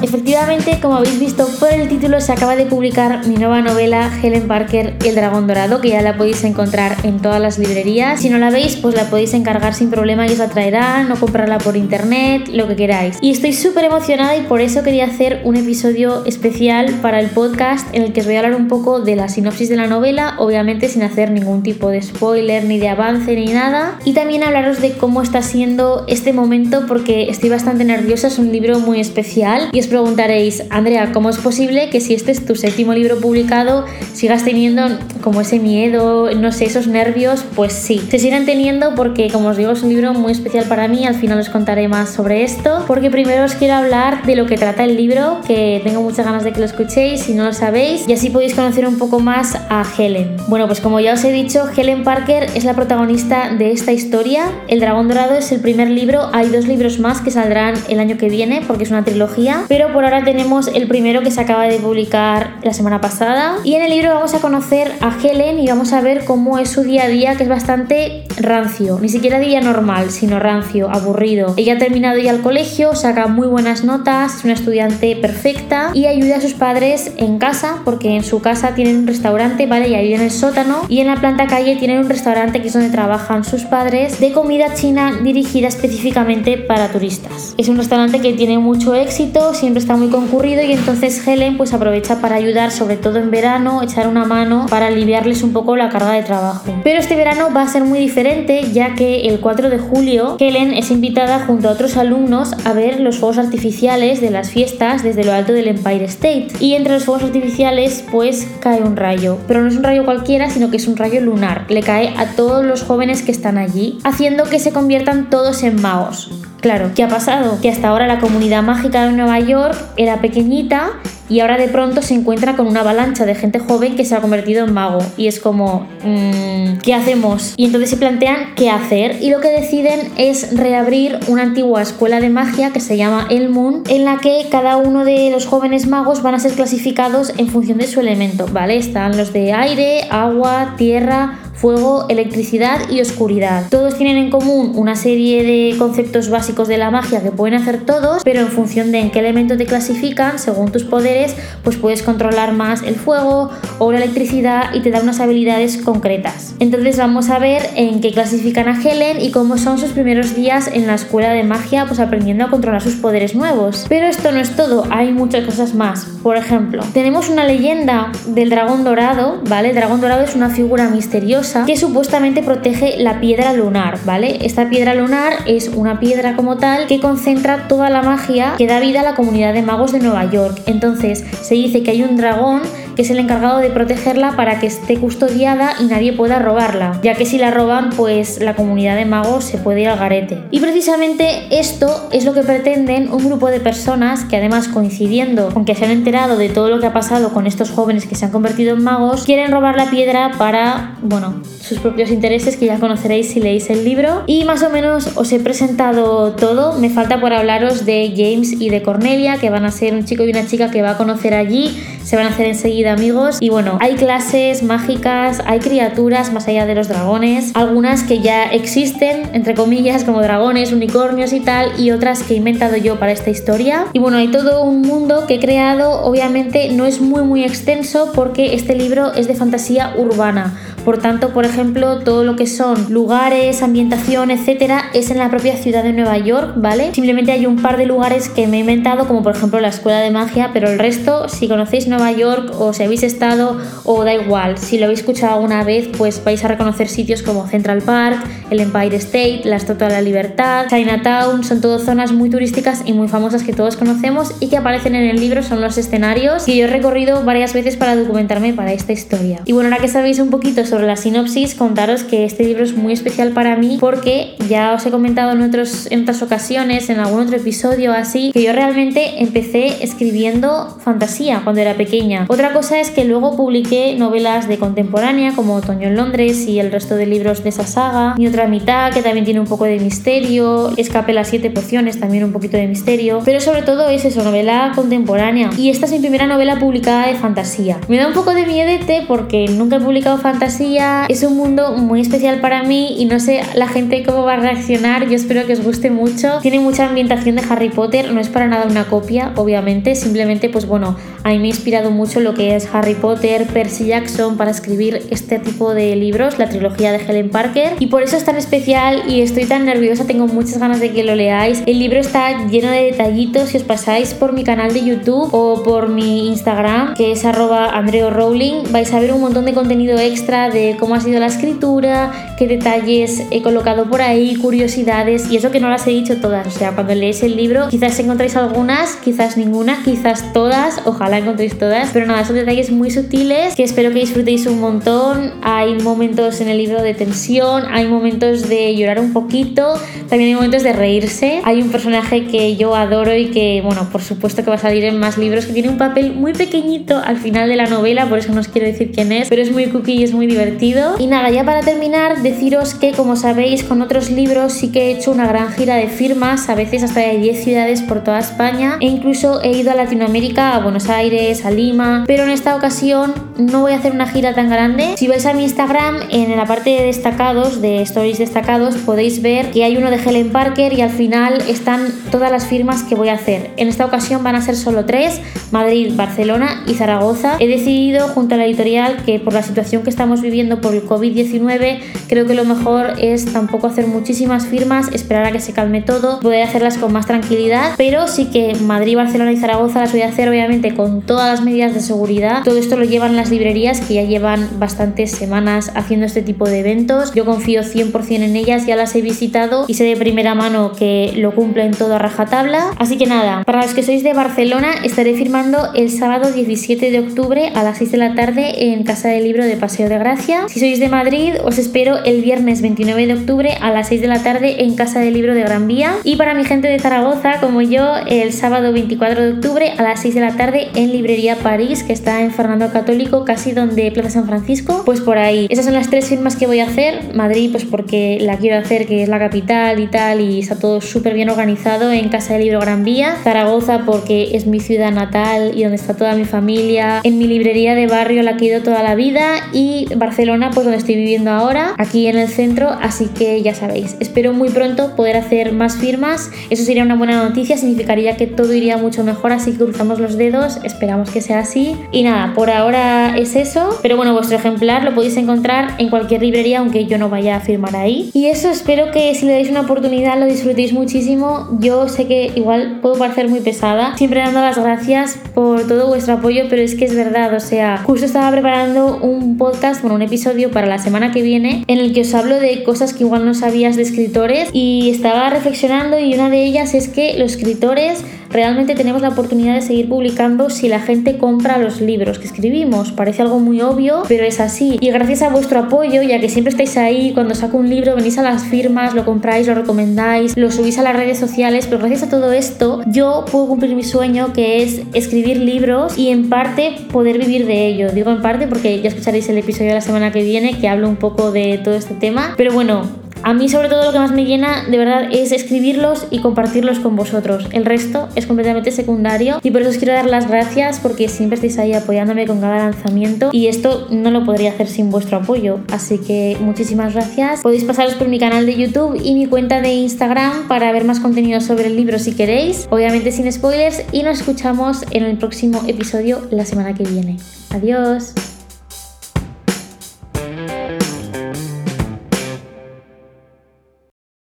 Efectivamente, como habéis visto por el título, se acaba de publicar mi nueva novela Helen Parker, El Dragón Dorado, que ya la podéis encontrar en todas las librerías. Si no la veis, pues la podéis encargar sin problema y os la traerán, o comprarla por internet, lo que queráis. Y estoy súper emocionada y por eso quería hacer un episodio especial para el podcast en el que os voy a hablar un poco de la sinopsis de la novela, obviamente sin hacer ningún tipo de spoiler, ni de avance, ni nada. Y también hablaros de cómo está siendo este momento porque estoy bastante nerviosa, es un libro muy especial y es preguntaréis, Andrea, ¿cómo es posible que si este es tu séptimo libro publicado sigas teniendo como ese miedo, no sé, esos nervios? Pues sí, se siguen teniendo porque, como os digo, es un libro muy especial para mí. Al final os contaré más sobre esto, porque primero os quiero hablar de lo que trata el libro, que tengo muchas ganas de que lo escuchéis si no lo sabéis, y así podéis conocer un poco más a Helen. Bueno, pues como ya os he dicho, Helen Parker es la protagonista de esta historia. El Dragón Dorado es el primer libro, hay dos libros más que saldrán el año que viene porque es una trilogía, por ahora tenemos el primero que se acaba de publicar la semana pasada. Y en el libro vamos a conocer a Helen y vamos a ver cómo es su día a día, que es bastante rancio. Ni siquiera día normal, sino rancio, aburrido. Ella ha terminado ya el colegio, saca muy buenas notas, es una estudiante perfecta y ayuda a sus padres en casa, porque en su casa tienen un restaurante, ¿vale? Y ahí en el sótano. Y en la planta calle tienen un restaurante que es donde trabajan sus padres de comida china dirigida específicamente para turistas. Es un restaurante que tiene mucho éxito, siempre está muy concurrido y entonces Helen pues aprovecha para ayudar, sobre todo en verano, echar una mano para aliviarles un poco la carga de trabajo. Pero este verano va a ser muy diferente ya que el 4 de julio Helen es invitada junto a otros alumnos a ver los fuegos artificiales de las fiestas desde lo alto del Empire State. Y entre los fuegos artificiales pues cae un rayo, pero no es un rayo cualquiera, sino que es un rayo lunar. Le cae a todos los jóvenes que están allí, haciendo que se conviertan todos en magos. Claro, ¿qué ha pasado? Que hasta ahora la comunidad mágica de Nueva York era pequeñita y ahora de pronto se encuentra con una avalancha de gente joven que se ha convertido en mago. Y es como, mmm, ¿qué hacemos? Y entonces se plantean qué hacer y lo que deciden es reabrir una antigua escuela de magia que se llama El Moon, en la que cada uno de los jóvenes magos van a ser clasificados en función de su elemento, ¿vale? Están los de aire, agua, tierra, fuego, electricidad y oscuridad. Todos tienen en común una serie de conceptos básicos de la magia que pueden hacer todos, pero en función de en qué elemento te clasifican, según tus poderes, pues puedes controlar más el fuego o la electricidad y te da unas habilidades concretas. Entonces vamos a ver en qué clasifican a Helen y cómo son sus primeros días en la escuela de magia, pues aprendiendo a controlar sus poderes nuevos. Pero esto no es todo, hay muchas cosas más. Por ejemplo, tenemos una leyenda del dragón dorado, ¿vale? El dragón dorado es una figura misteriosa que supuestamente protege la piedra lunar, ¿vale? Esta piedra lunar es una piedra como tal que concentra toda la magia que da vida a la comunidad de magos de Nueva York. Entonces se dice que hay un dragón que es el encargado de protegerla para que esté custodiada y nadie pueda robarla, ya que si la roban, pues la comunidad de magos se puede ir al garete. Y precisamente esto es lo que pretenden un grupo de personas que además coincidiendo con que se han enterado de todo lo que ha pasado con estos jóvenes que se han convertido en magos, quieren robar la piedra para, bueno, sus propios intereses que ya conoceréis si leéis el libro. Y más o menos os he presentado todo. Me falta por hablaros de James y de Cornelia, que van a ser un chico y una chica que va a conocer allí. Se van a hacer enseguida amigos. Y bueno, hay clases mágicas, hay criaturas más allá de los dragones. Algunas que ya existen, entre comillas, como dragones, unicornios y tal. Y otras que he inventado yo para esta historia. Y bueno, hay todo un mundo que he creado. Obviamente no es muy muy extenso porque este libro es de fantasía urbana por tanto, por ejemplo, todo lo que son lugares, ambientación, etcétera, es en la propia ciudad de Nueva York, ¿vale? Simplemente hay un par de lugares que me he inventado, como por ejemplo la escuela de magia, pero el resto, si conocéis Nueva York o si habéis estado, o da igual, si lo habéis escuchado alguna vez, pues vais a reconocer sitios como Central Park, el Empire State, la Estatua de la Libertad, Chinatown, son todas zonas muy turísticas y muy famosas que todos conocemos y que aparecen en el libro, son los escenarios que yo he recorrido varias veces para documentarme para esta historia. Y bueno, ahora que sabéis un poquito sobre la sinopsis, contaros que este libro es muy especial para mí porque ya os he comentado en, otros, en otras ocasiones, en algún otro episodio así, que yo realmente empecé escribiendo fantasía cuando era pequeña. Otra cosa es que luego publiqué novelas de contemporánea como Otoño en Londres y el resto de libros de esa saga. Mi otra mitad que también tiene un poco de misterio, Escape las siete pociones, también un poquito de misterio. Pero sobre todo es eso, novela contemporánea. Y esta es mi primera novela publicada de fantasía. Me da un poco de miedete porque nunca he publicado fantasía. Es un mundo muy especial para mí y no sé la gente cómo va a reaccionar. Yo espero que os guste mucho. Tiene mucha ambientación de Harry Potter, no es para nada una copia, obviamente. Simplemente, pues bueno, a mí me ha inspirado mucho lo que es Harry Potter, Percy Jackson para escribir este tipo de libros, la trilogía de Helen Parker. Y por eso es tan especial y estoy tan nerviosa, tengo muchas ganas de que lo leáis. El libro está lleno de detallitos. Si os pasáis por mi canal de YouTube o por mi Instagram, que es arroba Andreo Rowling, vais a ver un montón de contenido extra de cómo ha sido la escritura, qué detalles he colocado por ahí, curiosidades y eso que no las he dicho todas. O sea, cuando leéis el libro, quizás encontráis algunas, quizás ninguna, quizás todas, ojalá encontréis todas, pero nada, son detalles muy sutiles que espero que disfrutéis un montón. Hay momentos en el libro de tensión, hay momentos de llorar un poquito, también hay momentos de reírse. Hay un personaje que yo adoro y que, bueno, por supuesto que va a salir en más libros, que tiene un papel muy pequeñito al final de la novela, por eso no os quiero decir quién es, pero es muy cookie y es muy divertido. Y nada, ya para terminar, deciros que, como sabéis, con otros libros sí que he hecho una gran gira de firmas, a veces hasta de 10 ciudades por toda España, e incluso he ido a Latinoamérica, a Buenos Aires, a Lima, pero en esta ocasión no voy a hacer una gira tan grande. Si vais a mi Instagram, en la parte de destacados, de stories destacados, podéis ver que hay uno de Helen Parker y al final están todas las firmas que voy a hacer. En esta ocasión van a ser solo tres, Madrid, Barcelona y Zaragoza. He decidido junto a la editorial que por la situación que estamos viviendo por el COVID-19, creo que lo mejor es tampoco hacer muchísimas firmas, esperar a que se calme todo, poder hacerlas con más tranquilidad, pero sí que Madrid, Barcelona y Zaragoza las voy a hacer obviamente con todas las medidas de seguridad. Todo esto lo llevan las librerías que ya llevan bastantes semanas haciendo este tipo de eventos. Yo confío 100% en ellas, ya las he visitado y sé de primera mano que lo cumplen todo a rajatabla. Así que nada, para los que sois de Barcelona, estaré firmando el sábado 17 de octubre a las 6 de la tarde en Casa del Libro de Paseo de Gracia. Si sois de Madrid, os espero el viernes 29 de octubre a las 6 de la tarde en Casa del Libro de Gran Vía. Y para mi gente de Zaragoza, como yo, el sábado 24 de octubre a las 6 de la tarde en Librería París, que está en Fernando Católico, casi donde Plaza San Francisco. Pues por ahí. Esas son las tres firmas que voy a hacer. Madrid, pues porque la quiero hacer, que es la capital y tal, y está todo súper bien organizado en Casa del Libro Gran Vía. Zaragoza, porque es mi ciudad natal y donde está toda mi familia. En mi librería de barrio la que he ido toda la vida. Y Barcelona, pues donde estoy viviendo ahora, aquí en el centro. Así que ya sabéis, espero muy pronto poder hacer más firmas. Eso sería una buena noticia, significaría que todo iría mucho mejor. Así que cruzamos los dedos, esperamos que sea así. Y nada, por ahora es eso. Pero bueno, vuestro ejemplar lo podéis encontrar en cualquier librería, aunque yo no vaya a firmar ahí. Y eso espero que si le dais una oportunidad lo disfrutéis muchísimo. Yo sé que igual puedo parecer muy pesada, siempre dando las gracias por todo vuestro apoyo, pero es que es verdad, o sea, justo estaba preparando un podcast, bueno, un episodio para la semana que viene en el que os hablo de cosas que igual no sabías de escritores y estaba reflexionando y una de ellas es que los escritores realmente tenemos la oportunidad de seguir publicando si la gente compra los libros que escribimos. Parece algo muy obvio, pero es así. Y gracias a vuestro apoyo, ya que siempre estáis ahí, cuando saco un libro venís a las firmas, lo compráis, lo recomendáis, lo subís a las redes sociales, pero gracias a todo esto yo puedo cumplir mi sueño que es escribir libros y en parte poder vivir de ello. Digo en parte porque ya escucharéis el episodio de la semana que viene que hablo un poco de todo este tema, pero bueno, a mí sobre todo lo que más me llena de verdad es escribirlos y compartirlos con vosotros. El resto es completamente secundario y por eso os quiero dar las gracias porque siempre estáis ahí apoyándome con cada lanzamiento y esto no lo podría hacer sin vuestro apoyo. Así que muchísimas gracias. Podéis pasaros por mi canal de YouTube y mi cuenta de Instagram para ver más contenido sobre el libro si queréis. Obviamente sin spoilers y nos escuchamos en el próximo episodio la semana que viene. Adiós.